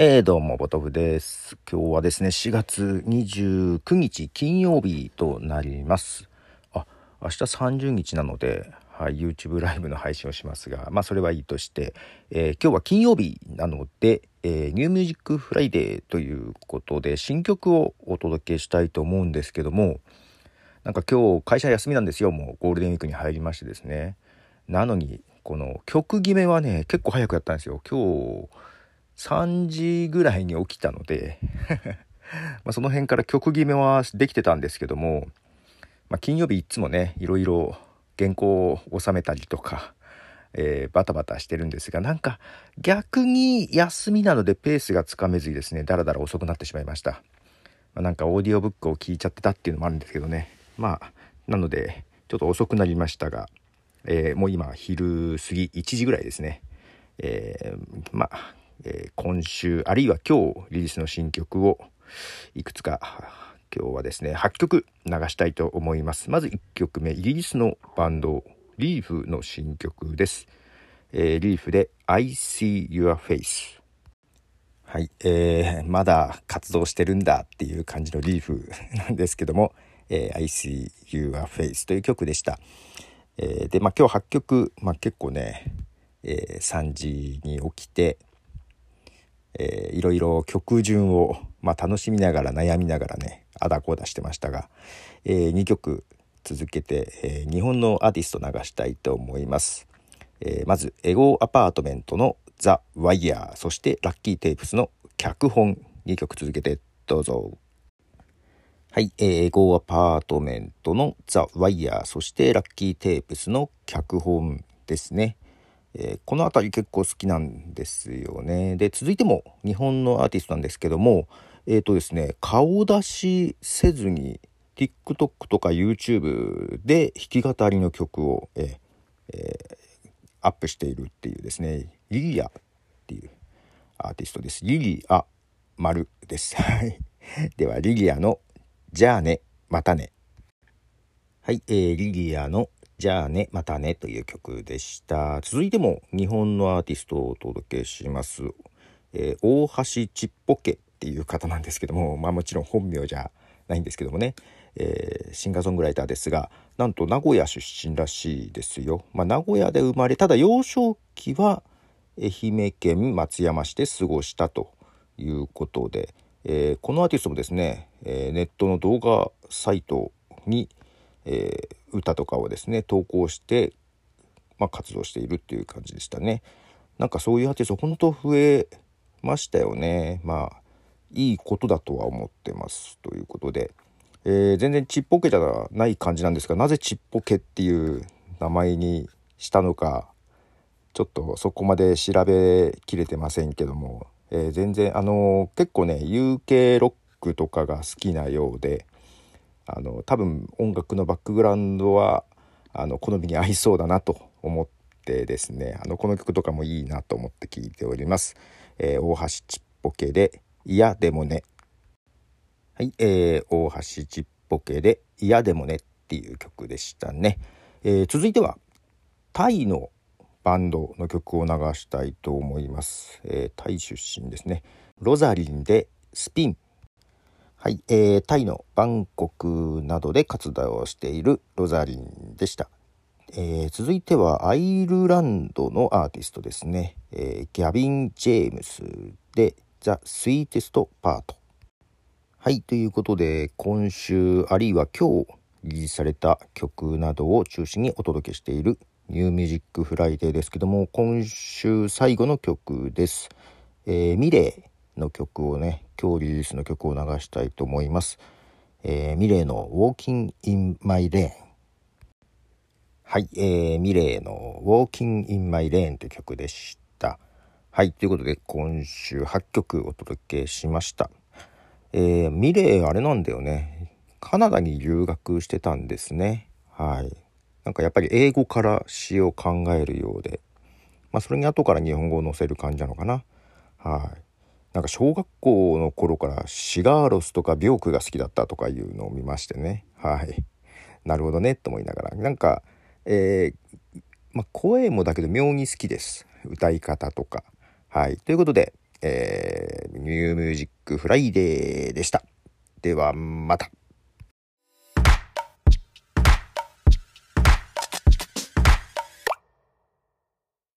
えー、どうも、ボトフです。今日はですね、4月29日金曜日となります。あ、明日30日なので、はい、YouTube ライブの配信をしますが、まあ、それはいいとして、えー、今日は金曜日なので、えー、 New Music Friday ということで、新曲をお届けしたいと思うんですけども、なんか今日会社休みなんですよ。もうゴールデンウィークに入りましてですね。なのに、この曲決めはね、結構早くやったんですよ。今日、3時ぐらいに起きたので まその辺から曲決めはできてたんですけども、まあ、金曜日いつもねいろいろ原稿を収めたりとか、えー、バタバタしてるんですがなんか逆に休みなのでペースがつかめずにですねだらだら遅くなってしまいました、まあ、なんかオーディオブックを聞いちゃってたっていうのもあるんですけどね。まあなのでちょっと遅くなりましたが、えー、もう今昼過ぎ1時ぐらいですね。えー、まあえー、今週あるいは今日リリースの新曲をいくつか今日はですね8曲流したいと思います。まず1曲目イギリスのバンドリーフの新曲です、えー、リーフで I see your face はい、えー、まだ活動してるんだっていう感じのリーフなんですけども、えー、I see your face という曲でした、えー、でまあ今日8曲、まあ、結構ね、えー、3時に起きてえー、いろいろ曲順を、まあ、楽しみながら悩みながらねあだこうだしてましたが、えー、2曲続けて、えー、日本のアーティスト流したいと思います、えー、まずエゴアパートメントのザ・ワイヤーそしてラッキーテープスの脚本2曲続けてどうぞ。はい、えー、エゴアパートメントのザ・ワイヤーそしてラッキーテープスの脚本ですね。えー、この辺り結構好きなんですよね。で続いても日本のアーティストなんですけどもえっ、ー、とですね顔出しせずに TikTok とか YouTube で弾き語りの曲を、えーえー、アップしているっていうですねリリアっていうアーティストです。リリア丸です。ではリリアの「じゃあねまたね」はい、えー、リリアのじゃあね、またねという曲でした。続いても日本のアーティストをお届けします。えー、大橋ちっぽけっていう方なんですけども、まあもちろん本名じゃないんですけどもね、えー、シンガーソングライターですが、なんと名古屋出身らしいですよ。まあ名古屋で生まれ、ただ幼少期は愛媛県松山市で過ごしたということで、えー、このアーティストもですね、えネットの動画サイトに、えー、歌とかをですね投稿して、まあ、活動しているっていう感じでしたね。なんかそういうアーティスト本当増えましたよね。まあいいことだとは思ってますということで、えー、全然ちっぽけじゃない感じなんですがなぜちっぽけっていう名前にしたのかちょっとそこまで調べきれてませんけども、えー、全然あのー、結構ね UK ロックとかが好きなようであの多分音楽のバックグラウンドはあの好みに合いそうだなと思ってですねあのこの曲とかもいいなと思って聴いております。えー、大橋ちっぽけで「いやでもね」はい、えー、大橋ちっぽけで「いやでもね」っていう曲でしたね。えー、続いてはタイのバンドの曲を流したいと思います。えー、タイ出身ですね。ロザリンでスピンはい、えー、タイのバンコクなどで活動をしているロザリンでした。えー、続いてはアイルランドのアーティストですね。えー、ギャビン・ジェームスでザ・スイーテスト・パート。はい、ということで今週あるいは今日リリースされた曲などを中心にお届けしている New Music Friday ですけども今週最後の曲です。えー、 milet の曲をね今日リリースの曲を流したいと思います、えー、 milet の「Walking in My Lane」はい、えー、ミレーの「Walking in My Lane」という曲でした。はいということで今週8曲お届けしました。えー、ミレーあれなんだよね。カナダに留学してたんですね。はい。なんかやっぱり英語から詩を考えるようで。まあそれに後から日本語を載せる感じなのかな。はい。なんか小学校の頃からシガーロスとかビョークが好きだったとかいうのを見ましてね。はい。なるほどねと思いながら。なんかえー、まあ、声もだけど妙に好きです。歌い方とか。はい。ということで、えー、 New Music Friday でした。ではまた。